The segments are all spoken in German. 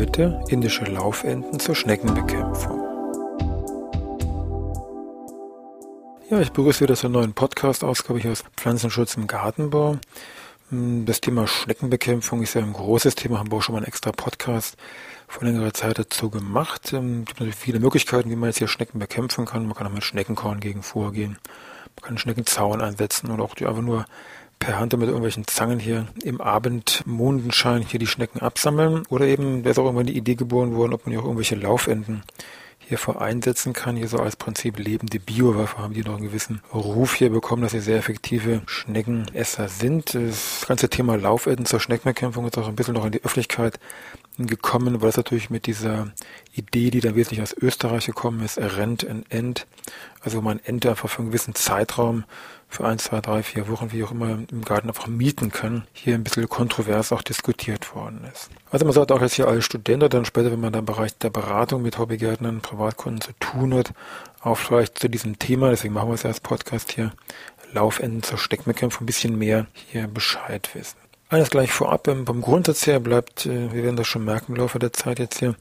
Heute indische Laufenten zur Schneckenbekämpfung. Ja, ich begrüße wieder zur neuen Podcast-Ausgabe hier aus Pflanzenschutz im Gartenbau. Hm, das Thema Schneckenbekämpfung ist ja ein großes Thema, haben wir auch schon mal einen extra Podcast vor längerer Zeit dazu gemacht. Es ähm, gibt natürlich viele Möglichkeiten, wie man jetzt hier Schnecken bekämpfen kann. Man kann auch mit Schneckenkorn gegen vorgehen. Man kann Schneckenzaun einsetzen oder auch die einfach nur per Hand mit irgendwelchen Zangen hier im Abendmondenschein hier die Schnecken absammeln. Oder eben, da ist auch irgendwann die Idee geboren worden, ob man hier auch irgendwelche Laufenden hiervor einsetzen kann. Hier so als Prinzip lebende Biowaffe haben die noch einen gewissen Ruf hier bekommen, dass sie sehr effektive Schneckenesser sind. Das ganze Thema Laufenden zur Schneckenbekämpfung ist auch ein bisschen noch in die Öffentlichkeit gekommen, weil es natürlich mit dieser Idee, die dann wesentlich aus Österreich gekommen ist, Rent and End, also man Ente einfach für einen gewissen Zeitraum, für ein, zwei, drei, vier Wochen, wie auch immer, im Garten einfach mieten kann, hier ein bisschen kontrovers auch diskutiert worden ist. Also man sollte auch jetzt hier als Student oder dann später, wenn man dann im Bereich der Beratung mit Hobbygärtnern, Privatkunden zu tun hat, auch vielleicht zu diesem Thema, deswegen machen wir es als Podcast hier, Laufenden zur Steckbekämpfung ein bisschen mehr hier Bescheid wissen. Eines gleich vorab, ähm, vom Grundsatz her bleibt, äh, wir werden das schon merken im Laufe der Zeit jetzt hier, ähm,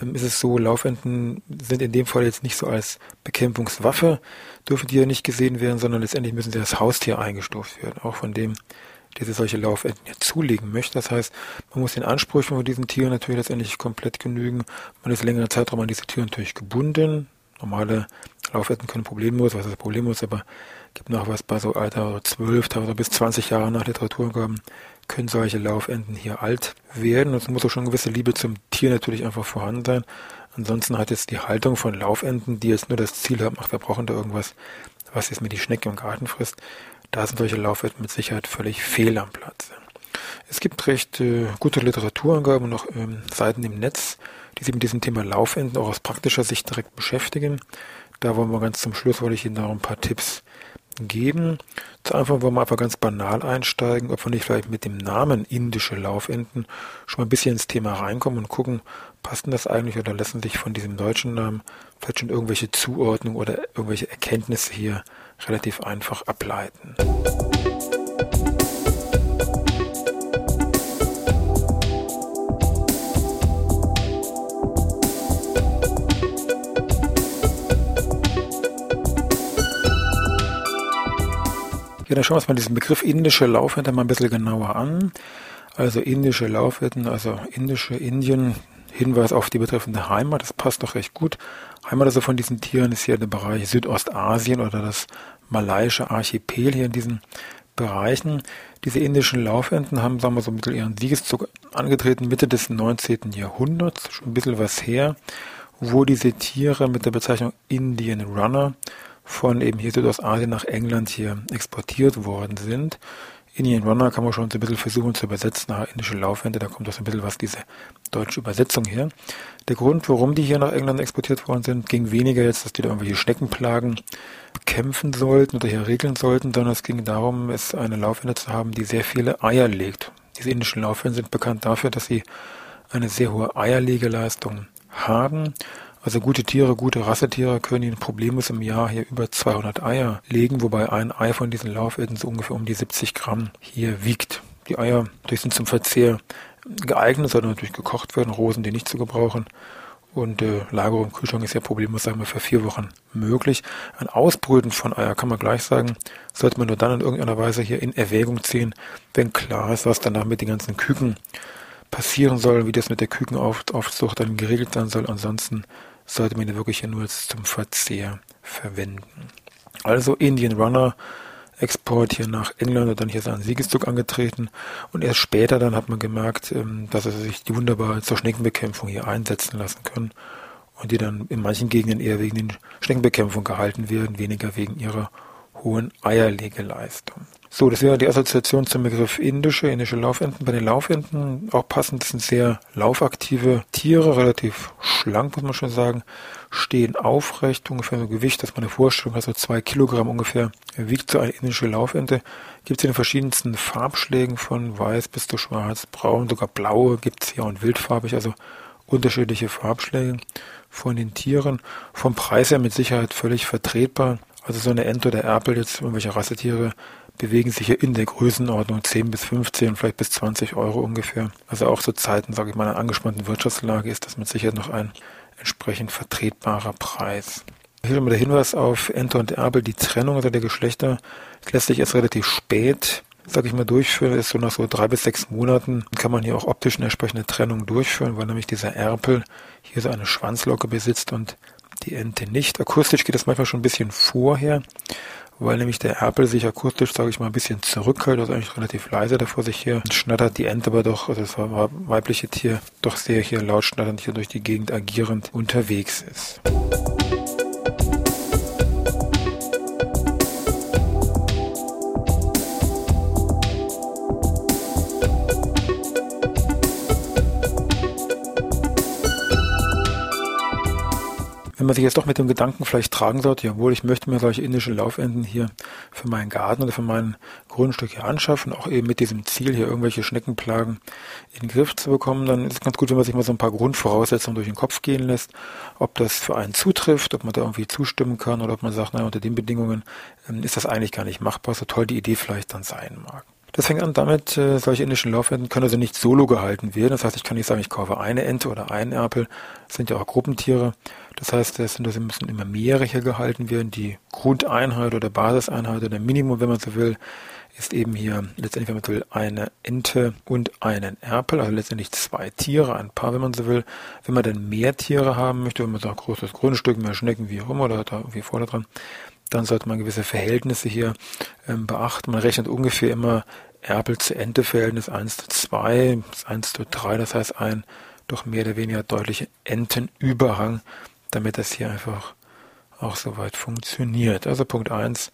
ist es so, Laufenden sind in dem Fall jetzt nicht so als Bekämpfungswaffe, dürfen die ja nicht gesehen werden, sondern letztendlich müssen sie als Haustier eingestuft werden, auch von dem, der sich solche Laufenden ja zulegen möchte. Das heißt, man muss den Ansprüchen von diesen Tieren natürlich letztendlich komplett genügen. Man ist längere Zeitraum an diese Tiere natürlich gebunden. Normale Laufenden können problemlos, was ist problemlos, aber gibt noch was bei so Alter 12, teilweise bis 20 Jahre nach Literaturangaben können solche Laufenden hier alt werden. Es muss auch schon eine gewisse Liebe zum Tier natürlich einfach vorhanden sein. Ansonsten hat jetzt die Haltung von Laufenden, die jetzt nur das Ziel haben, ach, wir brauchen da irgendwas, was jetzt mir die Schnecke im Garten frisst. Da sind solche Laufenden mit Sicherheit völlig fehl am Platz. Es gibt recht äh, gute Literaturangaben und auch ähm, Seiten im Netz, die sich mit diesem Thema Laufenden auch aus praktischer Sicht direkt beschäftigen. Da wollen wir ganz zum Schluss, wollte ich Ihnen noch ein paar Tipps geben. Zu Anfang wollen wir einfach ganz banal einsteigen, ob wir nicht vielleicht mit dem Namen indische Laufenten schon mal ein bisschen ins Thema reinkommen und gucken, passt denn das eigentlich oder lassen sich von diesem deutschen Namen vielleicht schon irgendwelche Zuordnungen oder irgendwelche Erkenntnisse hier relativ einfach ableiten. Ja, dann schauen wir uns mal diesen Begriff indische Laufhütte mal ein bisschen genauer an. Also indische Laufhütten, also indische Indien, Hinweis auf die betreffende Heimat, das passt doch recht gut. Heimat also von diesen Tieren ist hier der Bereich Südostasien oder das malaiische Archipel hier in diesen Bereichen. Diese indischen Laufenten haben, sagen wir so, mittel ihren Siegeszug angetreten, Mitte des 19. Jahrhunderts, schon ein bisschen was her, wo diese Tiere mit der Bezeichnung Indian Runner von eben hier Südostasien nach England hier exportiert worden sind. Indian Runner kann man schon so ein bisschen versuchen zu übersetzen nach indische Laufwände, da kommt so ein bisschen was diese deutsche Übersetzung her. Der Grund, warum die hier nach England exportiert worden sind, ging weniger jetzt, dass die da irgendwelche Schneckenplagen bekämpfen sollten oder hier regeln sollten, sondern es ging darum, es eine Laufwände zu haben, die sehr viele Eier legt. Diese indischen Laufwände sind bekannt dafür, dass sie eine sehr hohe Eierlegeleistung haben also gute Tiere, gute Rassetiere können ihnen problemlos im Jahr hier über 200 Eier legen, wobei ein Ei von diesen Laufenden so ungefähr um die 70 Gramm hier wiegt. Die Eier die sind zum Verzehr geeignet, sollten natürlich gekocht werden, Rosen die nicht zu gebrauchen. Und äh, Lagerung im Kühlschrank ist ja problemlos, sagen wir, für vier Wochen möglich. Ein Ausbrüten von Eier kann man gleich sagen, sollte man nur dann in irgendeiner Weise hier in Erwägung ziehen, wenn klar ist, was danach mit den ganzen Küken passieren soll, wie das mit der Kükenaufzucht dann geregelt sein soll. Ansonsten sollte man ihn wirklich nur zum Verzehr verwenden. Also Indian Runner Export hier nach England und dann hier seinen Siegeszug angetreten und erst später dann hat man gemerkt, ähm, dass er sich die wunderbar zur Schneckenbekämpfung hier einsetzen lassen können und die dann in manchen Gegenden eher wegen den Schneckenbekämpfung gehalten werden, weniger wegen ihrer hohen Eierlegeleistung. So, das wäre die Assoziation zum Begriff indische, indische Laufenten. Bei den Laufenten auch passend, das sind sehr laufaktive Tiere, relativ schlank, muss man schon sagen, stehen aufrecht, ungefähr so Gewicht, dass man eine Vorstellung hat, so zwei Kilogramm ungefähr wiegt so eine indische Laufente. Gibt es in den verschiedensten Farbschlägen von weiß bis zu schwarz, braun, sogar blaue gibt es hier und wildfarbig, also unterschiedliche Farbschläge von den Tieren. Vom Preis her mit Sicherheit völlig vertretbar. Also so eine Ente oder Erpel, jetzt irgendwelche Rassetiere, bewegen sich hier in der Größenordnung 10 bis 15, vielleicht bis 20 Euro ungefähr. Also auch zu Zeiten, sage ich mal, einer angespannten Wirtschaftslage ist das mit Sicherheit noch ein entsprechend vertretbarer Preis. Hier nochmal der Hinweis auf Ente und Erbel, die Trennung unter der Geschlechter lässt sich erst relativ spät, sage ich mal, durchführen. Ist so nach so drei bis sechs Monaten kann man hier auch optisch eine entsprechende Trennung durchführen, weil nämlich dieser Erpel hier so eine Schwanzlocke besitzt und die Ente nicht. Akustisch geht das manchmal schon ein bisschen vorher weil nämlich der Erpel sich akustisch, sage ich mal, ein bisschen zurückhält, also eigentlich relativ leise davor sich hier schnattert, die Ente aber doch, also das weibliche Tier, doch sehr hier laut schnatternd hier durch die Gegend agierend unterwegs ist. Wenn man sich jetzt doch mit dem Gedanken vielleicht tragen sollte, jawohl, ich möchte mir solche indische Laufenden hier für meinen Garten oder für mein Grundstück hier anschaffen, auch eben mit diesem Ziel, hier irgendwelche Schneckenplagen in den Griff zu bekommen, dann ist es ganz gut, wenn man sich mal so ein paar Grundvoraussetzungen durch den Kopf gehen lässt, ob das für einen zutrifft, ob man da irgendwie zustimmen kann oder ob man sagt, naja, unter den Bedingungen ähm, ist das eigentlich gar nicht machbar, so toll die Idee vielleicht dann sein mag. Das fängt an damit, äh, solche indischen Laufenten können also nicht solo gehalten werden. Das heißt, ich kann nicht sagen, ich kaufe eine Ente oder einen Erpel. Das sind ja auch Gruppentiere. Das heißt, es sind, also müssen immer mehrere hier gehalten werden. Die Grundeinheit oder Basiseinheit oder Minimum, wenn man so will, ist eben hier letztendlich, wenn man so will, eine Ente und einen Erpel, also letztendlich zwei Tiere, ein Paar, wenn man so will. Wenn man dann mehr Tiere haben möchte, wenn man sagt, großes Grundstück, mehr Schnecken, wie auch immer, oder da irgendwie vorne dran, dann sollte man gewisse Verhältnisse hier ähm, beachten. Man rechnet ungefähr immer Erpel zu Ente Verhältnis 1 zu 2, 1 zu 3, das heißt ein doch mehr oder weniger deutlicher Entenüberhang, damit das hier einfach auch soweit funktioniert. Also Punkt 1,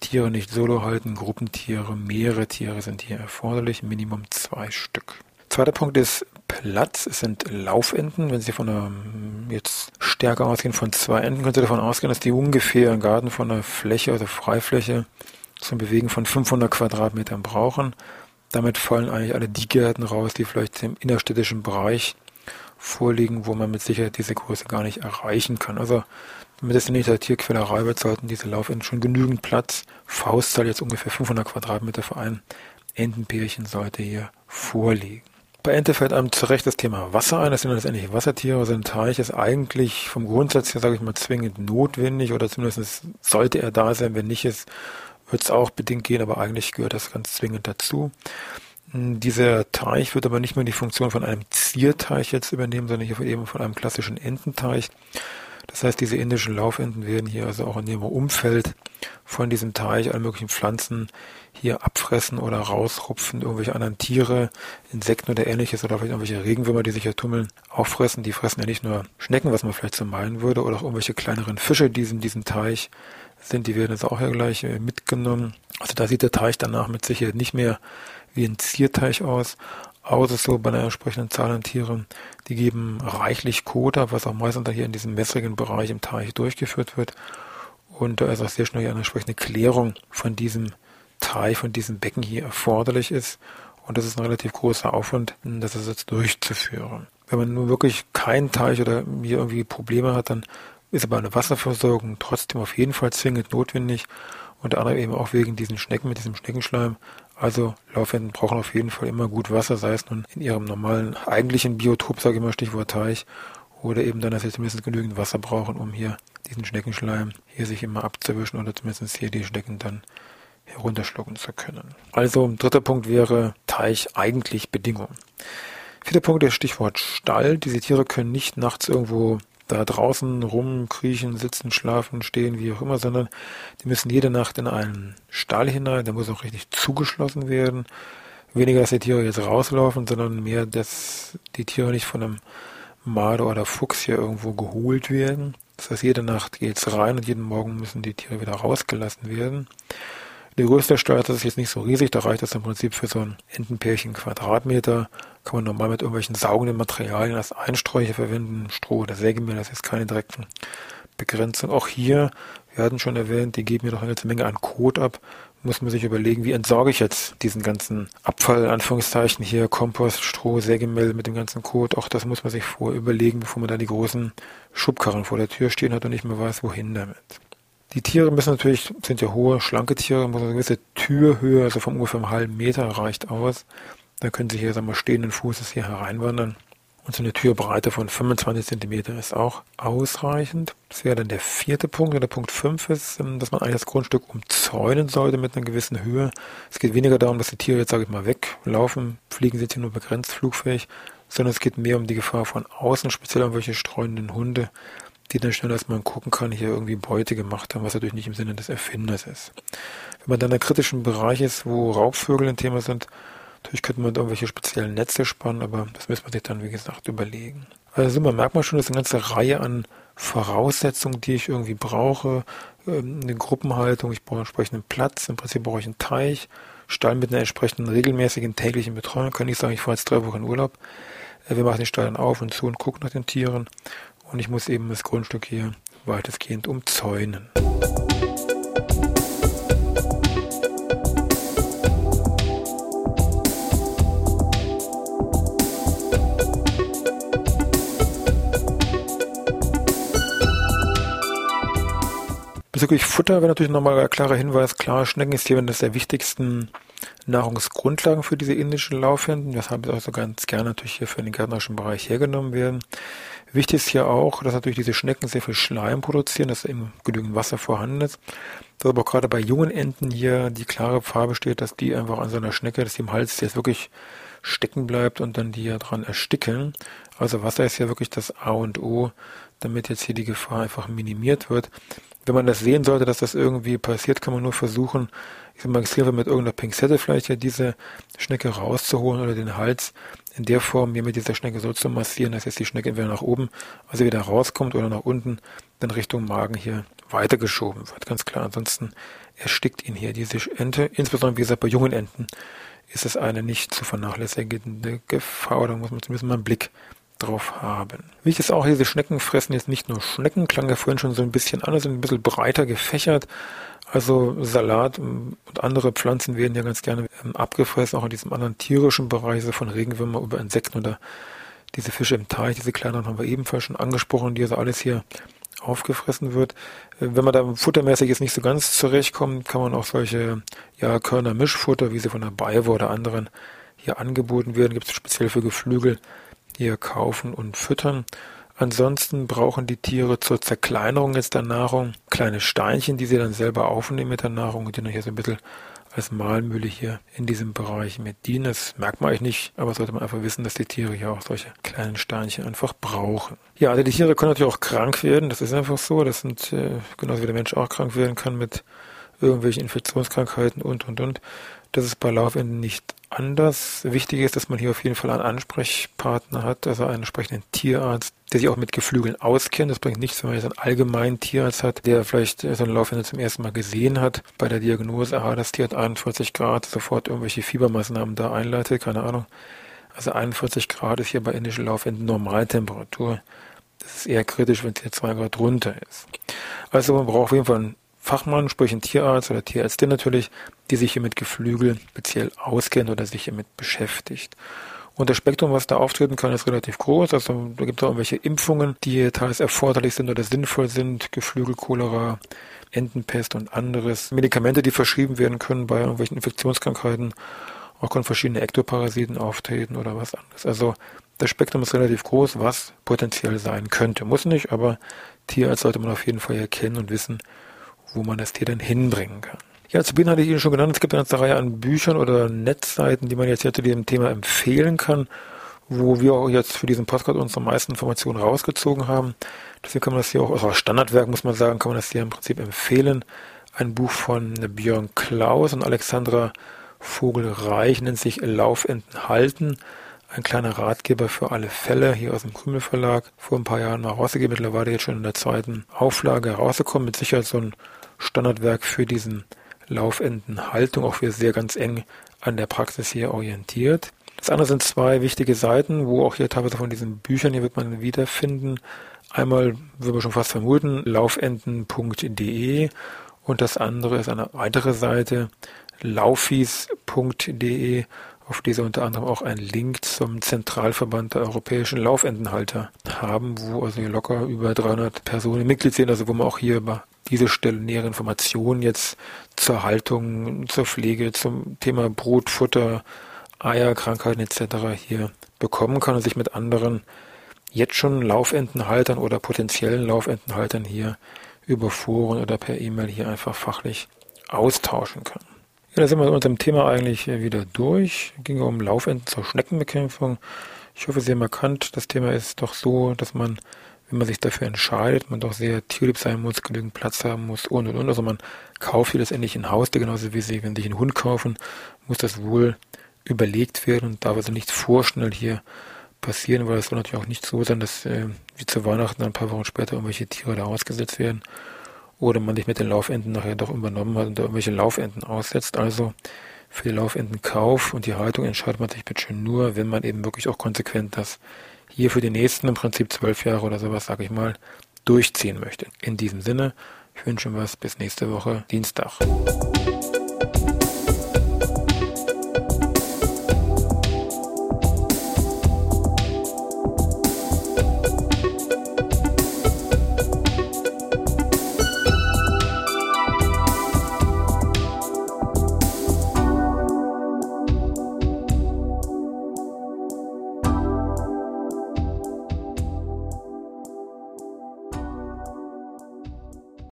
Tiere nicht solo halten, Gruppentiere, mehrere Tiere sind hier erforderlich, Minimum zwei Stück. Zweiter Punkt ist Platz. Es sind Laufenten. Wenn Sie von einer jetzt stärker ausgehen von zwei Enten, können Sie davon ausgehen, dass die ungefähr im Garten von einer Fläche, also Freifläche, zum Bewegen von 500 Quadratmetern brauchen. Damit fallen eigentlich alle die Gärten raus, die vielleicht im innerstädtischen Bereich vorliegen, wo man mit Sicherheit diese Größe gar nicht erreichen kann. Also damit es nicht der Tierquälerei wird, sollten diese Laufenten schon genügend Platz. Faustzahl jetzt ungefähr 500 Quadratmeter für ein Entenpärchen sollte hier vorliegen. Bei Ente fällt einem zurecht das Thema Wasser ein. Das sind letztendlich Wassertiere. Also ein Teich ist eigentlich vom Grundsatz her, sage ich mal, zwingend notwendig oder zumindest sollte er da sein. Wenn nicht ist, wird es auch bedingt gehen, aber eigentlich gehört das ganz zwingend dazu. Hm, dieser Teich wird aber nicht mehr die Funktion von einem Zierteich jetzt übernehmen, sondern hier eben von einem klassischen Ententeich. Das heißt, diese indischen Laufenten werden hier also auch in ihrem Umfeld von diesem Teich alle möglichen Pflanzen hier abfressen oder rausrupfen, irgendwelche anderen Tiere, Insekten oder ähnliches oder vielleicht irgendwelche Regenwürmer, die sich hier tummeln, auffressen. Die fressen ja nicht nur Schnecken, was man vielleicht so meinen würde, oder auch irgendwelche kleineren Fische, die in diesem Teich sind. Die werden jetzt auch hier gleich äh, mitgenommen. Also da sieht der Teich danach mit Sicherheit nicht mehr wie ein Zierteich aus, außer so bei einer entsprechenden Zahl an Tieren. Die geben reichlich Kota, was auch meistens hier in diesem wässrigen Bereich im Teich durchgeführt wird. Und da ist auch sehr schnell eine entsprechende Klärung von diesem Teich, von diesem Becken hier erforderlich ist. Und das ist ein relativ großer Aufwand, das jetzt durchzuführen. Wenn man nun wirklich keinen Teich oder hier irgendwie Probleme hat, dann ist aber eine Wasserversorgung trotzdem auf jeden Fall zwingend notwendig. Unter anderem eben auch wegen diesen Schnecken mit diesem Schneckenschleim. Also Laufenden brauchen auf jeden Fall immer gut Wasser, sei es nun in ihrem normalen eigentlichen Biotop, sage ich mal, Stichwort Teich, oder eben dann, dass sie zumindest genügend Wasser brauchen, um hier diesen Schneckenschleim hier sich immer abzuwischen oder zumindest hier die Schnecken dann herunterschlucken zu können. Also dritter Punkt wäre Teich eigentlich Bedingung. Vierter Punkt ist Stichwort Stall. Diese Tiere können nicht nachts irgendwo da draußen rumkriechen, sitzen, schlafen, stehen, wie auch immer, sondern die müssen jede Nacht in einen Stall hinein, der muss auch richtig zugeschlossen werden. Weniger, dass die Tiere jetzt rauslaufen, sondern mehr, dass die Tiere nicht von einem Marder oder Fuchs hier irgendwo geholt werden, Das heißt, jede Nacht geht's rein und jeden Morgen müssen die Tiere wieder rausgelassen werden. Die größte Steuer, das ist jetzt nicht so riesig, da reicht das im Prinzip für so ein Entenpärchen Quadratmeter. Kann man normal mit irgendwelchen saugenden Materialien als Einsträucher verwenden, Stroh oder Sägemehl, das ist keine direkten Begrenzung. Auch hier, wir hatten schon erwähnt, die geben mir doch eine ganze Menge an Kot ab. Muss man sich überlegen, wie entsorge ich jetzt diesen ganzen Abfall, Anführungszeichen hier, Kompost, Stroh, Sägemehl mit dem ganzen Kot. Auch das muss man sich vor überlegen, bevor man da die großen Schubkarren vor der Tür stehen hat und nicht mehr weiß, wohin damit. Die Tiere müssen natürlich, sind ja hohe, schlanke Tiere, muss eine gewisse Türhöhe, also von ungefähr einem halben Meter reicht aus. Da können sie hier, sagen wir, stehenden Fußes hier hereinwandern. Und so eine Türbreite von 25 Zentimeter ist auch ausreichend. Das wäre dann der vierte Punkt. Und der Punkt 5 ist, ähm, dass man eigentlich das Grundstück umzäunen sollte mit einer gewissen Höhe. Es geht weniger darum, dass die Tiere jetzt, sage ich mal, weglaufen. Fliegen sind hier nur begrenzt flugfähig. Sondern es geht mehr um die Gefahr von außen, speziell um welche streunenden Hunde, die dann schnell, dass man gucken kann, hier irgendwie Beute gemacht haben, was natürlich nicht im Sinne des Erfinders ist. Wenn man dann in einem kritischen Bereich ist, wo Raubvögel ein Thema sind, natürlich könnte man irgendwelche speziellen Netze spannen, aber das müssen wir sich dann, wie gesagt, überlegen. Also man merkt man schon, das ist eine ganze Reihe an Voraussetzungen, die ich irgendwie brauche. Ähm, eine Gruppenhaltung, ich brauche entsprechenden Platz, im Prinzip brauche ich einen Teich, Stall mit einer entsprechenden regelmäßigen täglichen Betreuung. Kann ich sagen, ich fahre jetzt drei Wochen Urlaub. Äh, wir machen den Stall dann auf und zu und gucken nach den Tieren und ich muss eben das Grundstück hier weitestgehend umzäunen. Bezüglich Futter wäre natürlich nochmal ein klarer Hinweis. Klar, Schnecken ist hier eine der wichtigsten Nahrungsgrundlagen für diese indischen Laufhänden, weshalb auch so ganz gerne natürlich hier für den gärtnerischen Bereich hergenommen werden. Wichtig ist hier auch, dass natürlich diese Schnecken sehr viel Schleim produzieren, dass eben genügend Wasser vorhanden ist. Dass aber auch gerade bei jungen Enten hier die klare Gefahr besteht, dass die einfach an so einer Schnecke, dass die im Hals jetzt wirklich stecken bleibt und dann die ja dran ersticken. Also Wasser ist ja wirklich das A und O, damit jetzt hier die Gefahr einfach minimiert wird. Wenn man das sehen sollte, dass das irgendwie passiert, kann man nur versuchen, ich sag mal, mit irgendeiner Pinzette vielleicht ja diese Schnecke rauszuholen oder den Hals in der Form hier mit dieser Schnecke so zu massieren, dass jetzt die Schnecke entweder nach oben, also wieder rauskommt oder nach unten, dann Richtung Magen hier weitergeschoben wird. Ganz klar. Ansonsten erstickt ihn hier diese Ente. Insbesondere, wie gesagt, bei jungen Enten ist es eine nicht zu vernachlässigende Gefahr. Da muss man zumindest mal einen Blick drauf haben. Wichtig ist auch, diese Schnecken fressen jetzt nicht nur Schnecken, klang ja vorhin schon so ein bisschen an, sind ein bisschen breiter gefächert. Also Salat und andere Pflanzen werden ja ganz gerne ähm, abgefressen, auch in diesem anderen tierischen Bereich, also von Regenwürmern über Insekten oder diese Fische im Teich, diese kleineren haben wir ebenfalls schon angesprochen, die also alles hier aufgefressen wird. Äh, wenn man da futtermäßig jetzt nicht so ganz zurechtkommt, kann man auch solche ja, Körner-Mischfutter, wie sie von der Bayer oder anderen hier angeboten werden, gibt es speziell für Geflügel, hier kaufen und füttern. Ansonsten brauchen die Tiere zur Zerkleinerung jetzt der Nahrung kleine Steinchen, die sie dann selber aufnehmen mit der Nahrung und die dann hier so ein bisschen als Mahlmühle hier in diesem Bereich mit dienen. Das merkt man eigentlich nicht, aber sollte man einfach wissen, dass die Tiere hier auch solche kleinen Steinchen einfach brauchen. Ja, also die Tiere können natürlich auch krank werden, das ist einfach so. Das sind äh, genauso wie der Mensch auch krank werden kann mit irgendwelchen Infektionskrankheiten und und und. Das ist bei Laufenden nicht anders. Wichtig ist, dass man hier auf jeden Fall einen Ansprechpartner hat, also einen entsprechenden Tierarzt, der sich auch mit Geflügeln auskennt. Das bringt nichts, wenn man jetzt einen allgemeinen Tierarzt hat, der vielleicht so einen Laufende zum ersten Mal gesehen hat, bei der Diagnose, aha, das Tier hat 41 Grad, sofort irgendwelche Fiebermaßnahmen da einleitet, keine Ahnung. Also 41 Grad ist hier bei indischen Laufenden Normaltemperatur. Das ist eher kritisch, wenn es hier 2 Grad drunter ist. Also man braucht auf jeden Fall einen Fachmann, sprich ein Tierarzt oder Tierärztin natürlich, die sich hier mit Geflügel speziell auskennt oder sich hiermit beschäftigt. Und das Spektrum, was da auftreten kann, ist relativ groß. Also da gibt es auch irgendwelche Impfungen, die teils erforderlich sind oder sinnvoll sind. Geflügelcholera, Entenpest und anderes. Medikamente, die verschrieben werden können bei irgendwelchen Infektionskrankheiten. Auch können verschiedene Ektoparasiten auftreten oder was anderes. Also das Spektrum ist relativ groß, was potenziell sein könnte. Muss nicht, aber Tierarzt sollte man auf jeden Fall erkennen und wissen, wo man das Tier dann hinbringen kann. Ja, zu Beginn hatte ich Ihnen schon genannt, es gibt eine ganze Reihe an Büchern oder Netzseiten, die man jetzt hier zu diesem Thema empfehlen kann, wo wir auch jetzt für diesen Podcast unsere meisten Informationen rausgezogen haben. Deswegen kann man das hier auch, also Standardwerk muss man sagen, kann man das hier im Prinzip empfehlen. Ein Buch von Björn Klaus und Alexandra Vogelreich nennt sich Laufenten halten. ein kleiner Ratgeber für alle Fälle hier aus dem Krümel Verlag. Vor ein paar Jahren mal rausgegeben, mittlerweile jetzt schon in der zweiten Auflage rausgekommen. Mit Sicherheit so ein Standardwerk für diesen Laufendenhaltung, auch wir sehr ganz eng an der Praxis hier orientiert. Das andere sind zwei wichtige Seiten, wo auch hier teilweise von diesen Büchern hier wird man wiederfinden. Einmal, würde man schon fast vermuten, laufenden.de und das andere ist eine weitere Seite, laufis.de, auf dieser unter anderem auch ein Link zum Zentralverband der europäischen Laufendenhalter haben, wo also hier locker über 300 Personen Mitglied sind, also wo man auch hier über diese Stelle nähere Informationen jetzt zur Haltung, zur Pflege, zum Thema Brot, Futter, Eier, Krankheiten etc. hier bekommen kann und sich mit anderen jetzt schon Laufentenhaltern oder potenziellen Laufentenhaltern hier über Foren oder per E-Mail hier einfach fachlich austauschen kann. Ja, da sind wir mit unserem Thema eigentlich wieder durch. Es ging um Laufenten zur Schneckenbekämpfung. Ich hoffe, Sie haben erkannt, das Thema ist doch so, dass man, wenn man sich dafür entscheidet, man doch sehr tierlieb sein muss, genügend Platz haben muss und und und. Also man kauft hier letztendlich ein Haustier, genauso wie Sie, wenn Sie einen Hund kaufen, muss das wohl überlegt werden und darf also nicht vorschnell hier passieren, weil es soll natürlich auch nicht so sein, dass äh, wie zu Weihnachten ein paar Wochen später irgendwelche Tiere da ausgesetzt werden oder man sich mit den Laufenden nachher doch übernommen hat und da irgendwelche Laufenden aussetzt. Also für die Laufendenkauf und die Haltung entscheidet man sich bitte schön nur, wenn man eben wirklich auch konsequent das hier für die nächsten im Prinzip zwölf Jahre oder sowas, sage ich mal, durchziehen möchte. In diesem Sinne, ich wünsche was bis nächste Woche Dienstag.